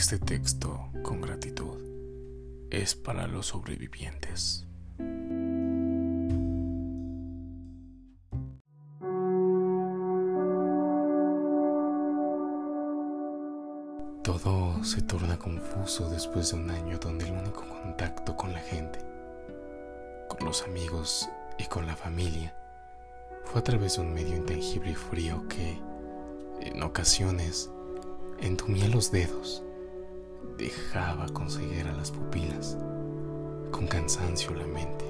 Este texto, con gratitud, es para los sobrevivientes. Todo se torna confuso después de un año donde el único contacto con la gente, con los amigos y con la familia fue a través de un medio intangible y frío que, en ocasiones, entumía los dedos, dejaba con a las pupilas, con cansancio la mente,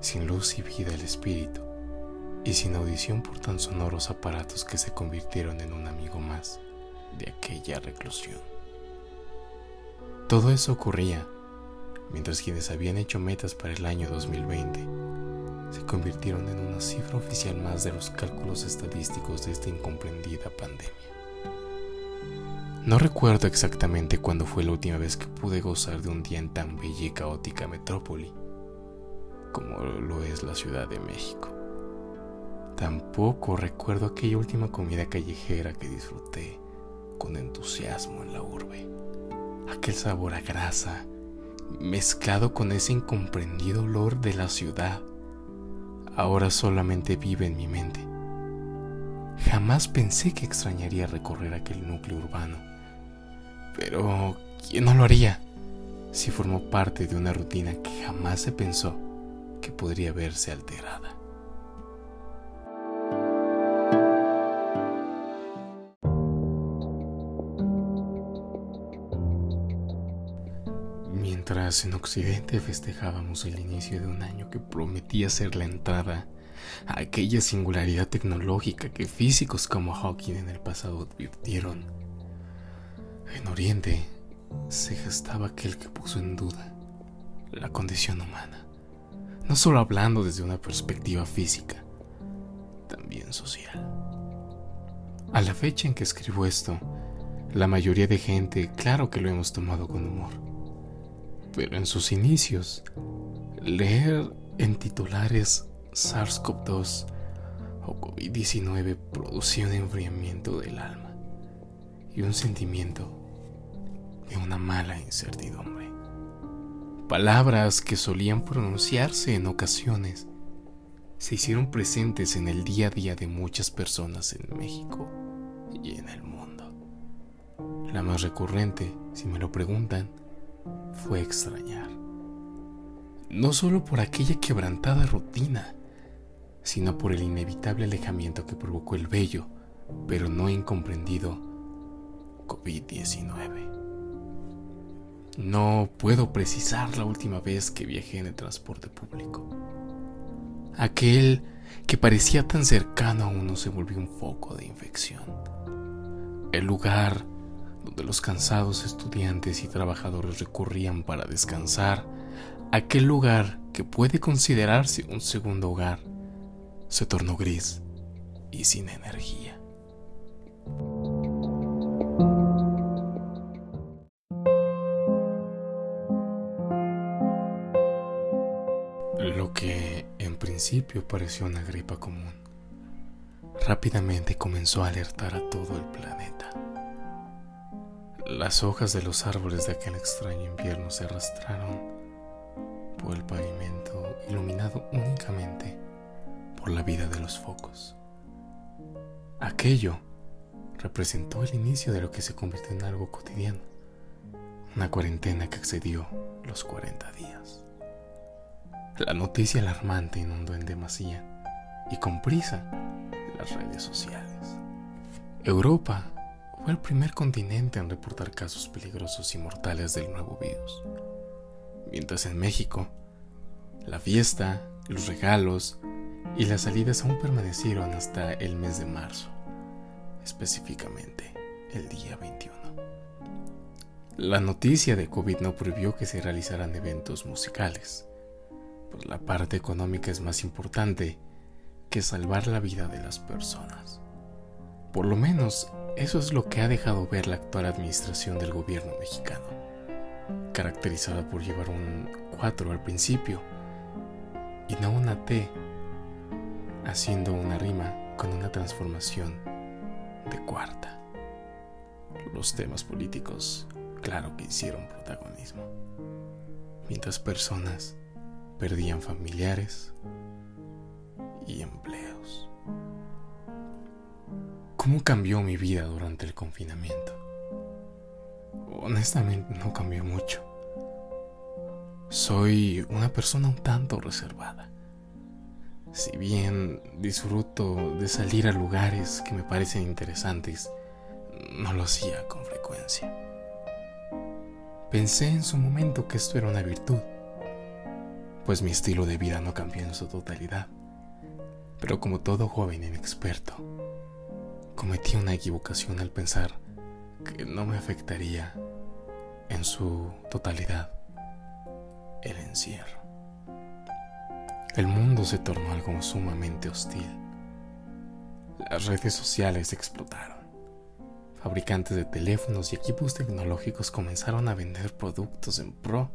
sin luz y vida el espíritu, y sin audición por tan sonoros aparatos que se convirtieron en un amigo más de aquella reclusión. Todo eso ocurría mientras quienes habían hecho metas para el año 2020 se convirtieron en una cifra oficial más de los cálculos estadísticos de esta incomprendida pandemia. No recuerdo exactamente cuándo fue la última vez que pude gozar de un día en tan bella y caótica metrópoli como lo es la Ciudad de México. Tampoco recuerdo aquella última comida callejera que disfruté con entusiasmo en la urbe. Aquel sabor a grasa mezclado con ese incomprendido olor de la ciudad ahora solamente vive en mi mente. Jamás pensé que extrañaría recorrer aquel núcleo urbano. Pero, ¿quién no lo haría? Si formó parte de una rutina que jamás se pensó que podría verse alterada. Mientras en Occidente festejábamos el inicio de un año que prometía ser la entrada a aquella singularidad tecnológica que físicos como Hawking en el pasado advirtieron, en Oriente se gestaba aquel que puso en duda la condición humana, no solo hablando desde una perspectiva física, también social. A la fecha en que escribo esto, la mayoría de gente, claro que lo hemos tomado con humor pero en sus inicios, leer en titulares SARS-CoV-2 o COVID-19 producía un enfriamiento del alma y un sentimiento de una mala incertidumbre. Palabras que solían pronunciarse en ocasiones se hicieron presentes en el día a día de muchas personas en México y en el mundo. La más recurrente, si me lo preguntan, fue extrañar. No solo por aquella quebrantada rutina, sino por el inevitable alejamiento que provocó el bello, pero no incomprendido COVID-19. No puedo precisar la última vez que viajé en el transporte público. Aquel que parecía tan cercano a uno se volvió un foco de infección. El lugar donde los cansados estudiantes y trabajadores recurrían para descansar, aquel lugar que puede considerarse un segundo hogar, se tornó gris y sin energía. Lo que en principio pareció una gripa común, rápidamente comenzó a alertar a todo el planeta. Las hojas de los árboles de aquel extraño invierno se arrastraron por el pavimento iluminado únicamente por la vida de los focos. Aquello representó el inicio de lo que se convirtió en algo cotidiano, una cuarentena que excedió los 40 días. La noticia alarmante inundó en demasía y con prisa las redes sociales. Europa fue el primer continente en reportar casos peligrosos y mortales del nuevo virus. Mientras en México, la fiesta, los regalos y las salidas aún permanecieron hasta el mes de marzo, específicamente el día 21. La noticia de COVID no prohibió que se realizaran eventos musicales, pues la parte económica es más importante que salvar la vida de las personas. Por lo menos eso es lo que ha dejado ver la actual administración del gobierno mexicano, caracterizada por llevar un 4 al principio y no una T, haciendo una rima con una transformación de cuarta. los temas políticos, claro que hicieron protagonismo, mientras personas perdían familiares y empleos. ¿Cómo cambió mi vida durante el confinamiento? Honestamente no cambió mucho. Soy una persona un tanto reservada. Si bien disfruto de salir a lugares que me parecen interesantes, no lo hacía con frecuencia. Pensé en su momento que esto era una virtud, pues mi estilo de vida no cambió en su totalidad. Pero como todo joven inexperto, cometí una equivocación al pensar que no me afectaría en su totalidad el encierro. El mundo se tornó algo sumamente hostil. Las redes sociales explotaron. Fabricantes de teléfonos y equipos tecnológicos comenzaron a vender productos en pro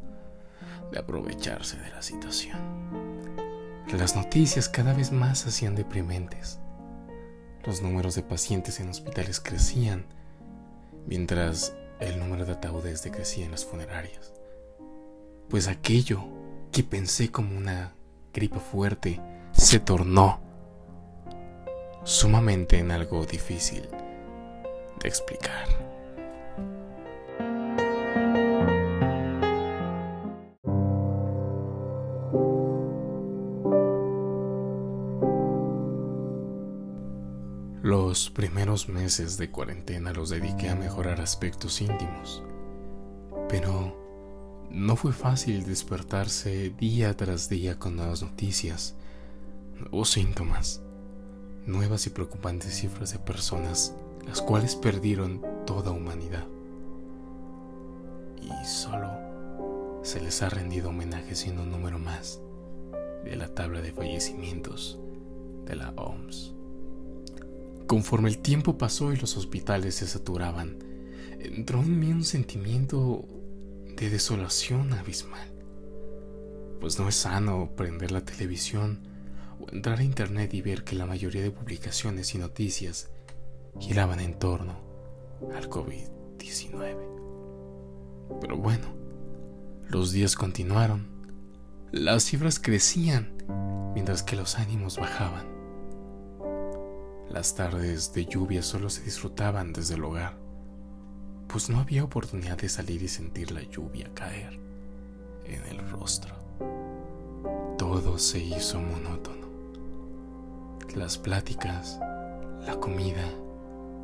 de aprovecharse de la situación. Las noticias cada vez más hacían deprimentes los números de pacientes en hospitales crecían, mientras el número de ataúdes decrecía en las funerarias. Pues aquello que pensé como una gripe fuerte se tornó sumamente en algo difícil de explicar. Primeros meses de cuarentena los dediqué a mejorar aspectos íntimos, pero no fue fácil despertarse día tras día con nuevas noticias, nuevos síntomas, nuevas y preocupantes cifras de personas las cuales perdieron toda humanidad. Y solo se les ha rendido homenaje siendo un número más de la tabla de fallecimientos de la OMS. Conforme el tiempo pasó y los hospitales se saturaban, entró en mí un sentimiento de desolación abismal. Pues no es sano prender la televisión o entrar a internet y ver que la mayoría de publicaciones y noticias giraban en torno al COVID-19. Pero bueno, los días continuaron, las cifras crecían mientras que los ánimos bajaban. Las tardes de lluvia solo se disfrutaban desde el hogar, pues no había oportunidad de salir y sentir la lluvia caer en el rostro. Todo se hizo monótono. Las pláticas, la comida,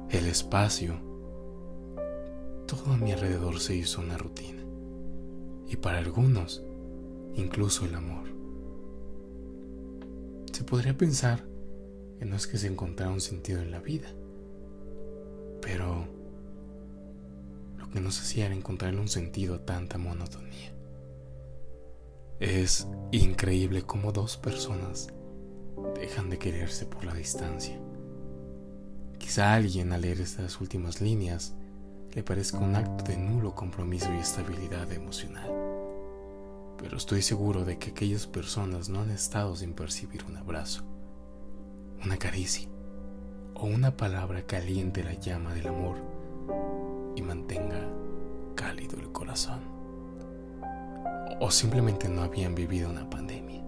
el espacio, todo a mi alrededor se hizo una rutina. Y para algunos, incluso el amor. Se podría pensar no es que se encontrara un sentido en la vida, pero lo que nos hacía era encontrarle un sentido a tanta monotonía. Es increíble cómo dos personas dejan de quererse por la distancia. Quizá a alguien al leer estas últimas líneas le parezca un acto de nulo compromiso y estabilidad emocional. Pero estoy seguro de que aquellas personas no han estado sin percibir un abrazo, una caricia o una palabra caliente la llama del amor y mantenga cálido el corazón. O simplemente no habían vivido una pandemia.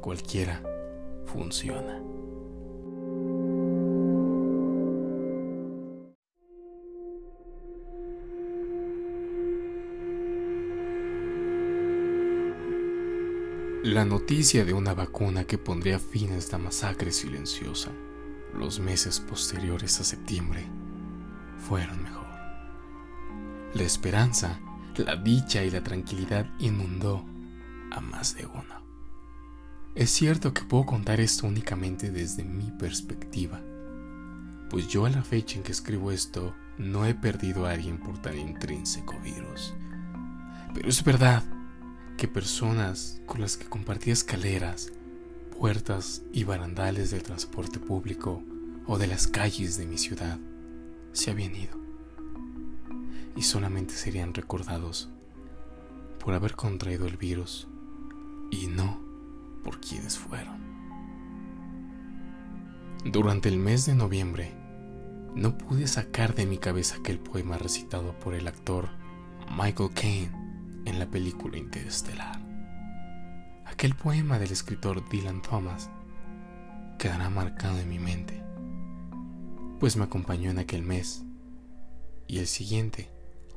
Cualquiera funciona. La noticia de una vacuna que pondría fin a esta masacre silenciosa, los meses posteriores a septiembre, fueron mejor. La esperanza, la dicha y la tranquilidad inundó a más de uno. Es cierto que puedo contar esto únicamente desde mi perspectiva, pues yo a la fecha en que escribo esto no he perdido a alguien por tan intrínseco virus. Pero es verdad que personas con las que compartía escaleras, puertas y barandales del transporte público o de las calles de mi ciudad se habían ido y solamente serían recordados por haber contraído el virus y no por quienes fueron. Durante el mes de noviembre no pude sacar de mi cabeza aquel poema recitado por el actor Michael Caine en la película Interestelar. Aquel poema del escritor Dylan Thomas quedará marcado en mi mente, pues me acompañó en aquel mes y el siguiente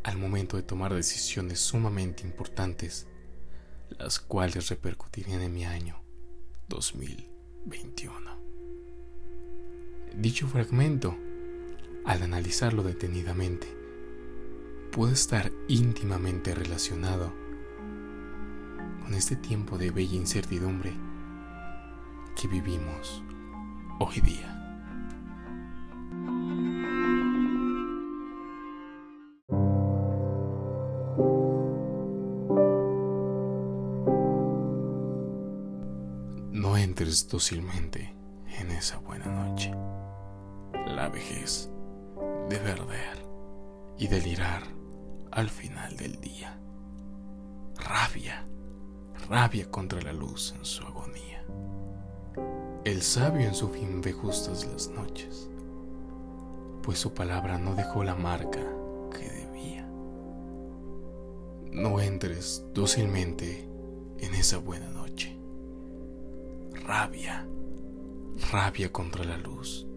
al momento de tomar decisiones sumamente importantes, las cuales repercutirían en mi año 2021. Dicho fragmento, al analizarlo detenidamente, puede estar íntimamente relacionado con este tiempo de bella incertidumbre que vivimos hoy día. No entres dócilmente en esa buena noche. La vejez de perder y delirar al final del día. Rabia, rabia contra la luz en su agonía. El sabio en su fin ve justas las noches, pues su palabra no dejó la marca que debía. No entres dócilmente en esa buena noche. Rabia, rabia contra la luz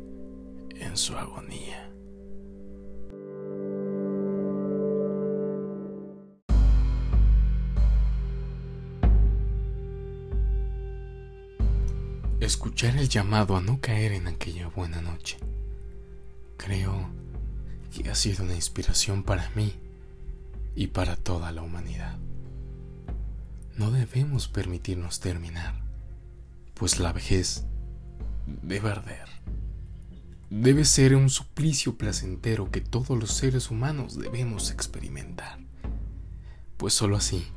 en su agonía. Escuchar el llamado a no caer en aquella buena noche. Creo que ha sido una inspiración para mí y para toda la humanidad. No debemos permitirnos terminar, pues la vejez debe arder debe ser un suplicio placentero que todos los seres humanos debemos experimentar. Pues sólo así,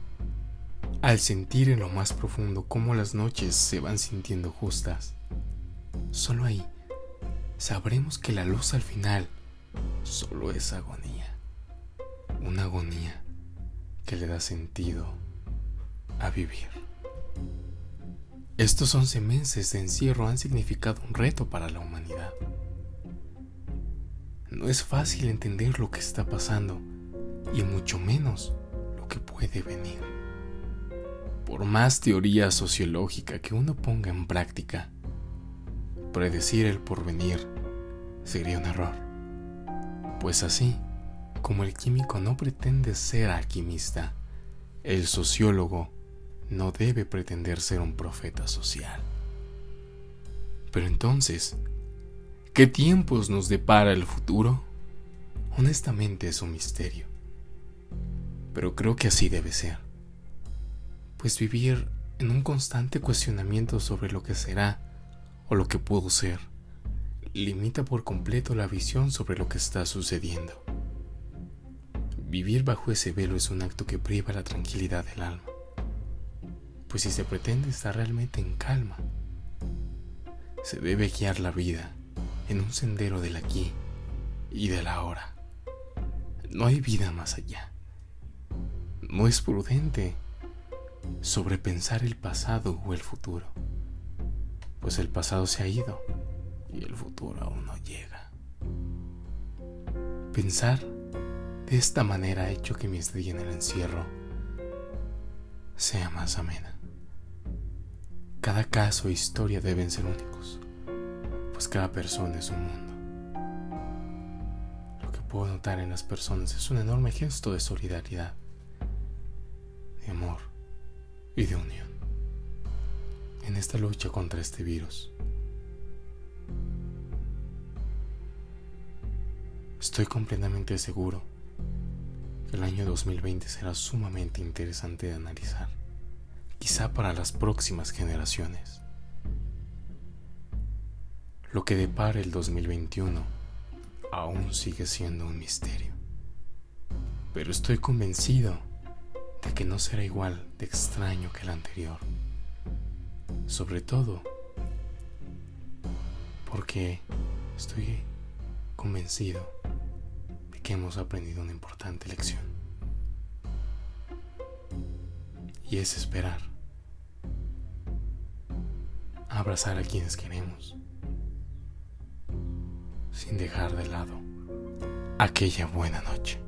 al sentir en lo más profundo cómo las noches se van sintiendo justas, solo ahí sabremos que la luz al final solo es agonía. Una agonía que le da sentido a vivir. Estos once meses de encierro han significado un reto para la humanidad. No es fácil entender lo que está pasando y mucho menos lo que puede venir. Por más teoría sociológica que uno ponga en práctica, predecir el porvenir sería un error. Pues así, como el químico no pretende ser alquimista, el sociólogo no debe pretender ser un profeta social. Pero entonces, ¿Qué tiempos nos depara el futuro? Honestamente es un misterio. Pero creo que así debe ser. Pues vivir en un constante cuestionamiento sobre lo que será o lo que pudo ser limita por completo la visión sobre lo que está sucediendo. Vivir bajo ese velo es un acto que priva la tranquilidad del alma. Pues si se pretende estar realmente en calma, se debe guiar la vida en un sendero del aquí y del ahora. No hay vida más allá. No es prudente sobrepensar el pasado o el futuro, pues el pasado se ha ido y el futuro aún no llega. Pensar de esta manera ha hecho que mi estadía en el encierro sea más amena. Cada caso e historia deben ser únicos pues cada persona es un mundo. Lo que puedo notar en las personas es un enorme gesto de solidaridad, y de unión en esta lucha contra este virus. Estoy completamente seguro que el año 2020 será sumamente interesante de analizar, quizá para las próximas generaciones. Lo que depara el 2021 aún sigue siendo un misterio. Pero estoy convencido de que no será igual de extraño que el anterior. Sobre todo porque estoy convencido de que hemos aprendido una importante lección. Y es esperar. Abrazar a quienes queremos sin dejar de lado aquella buena noche.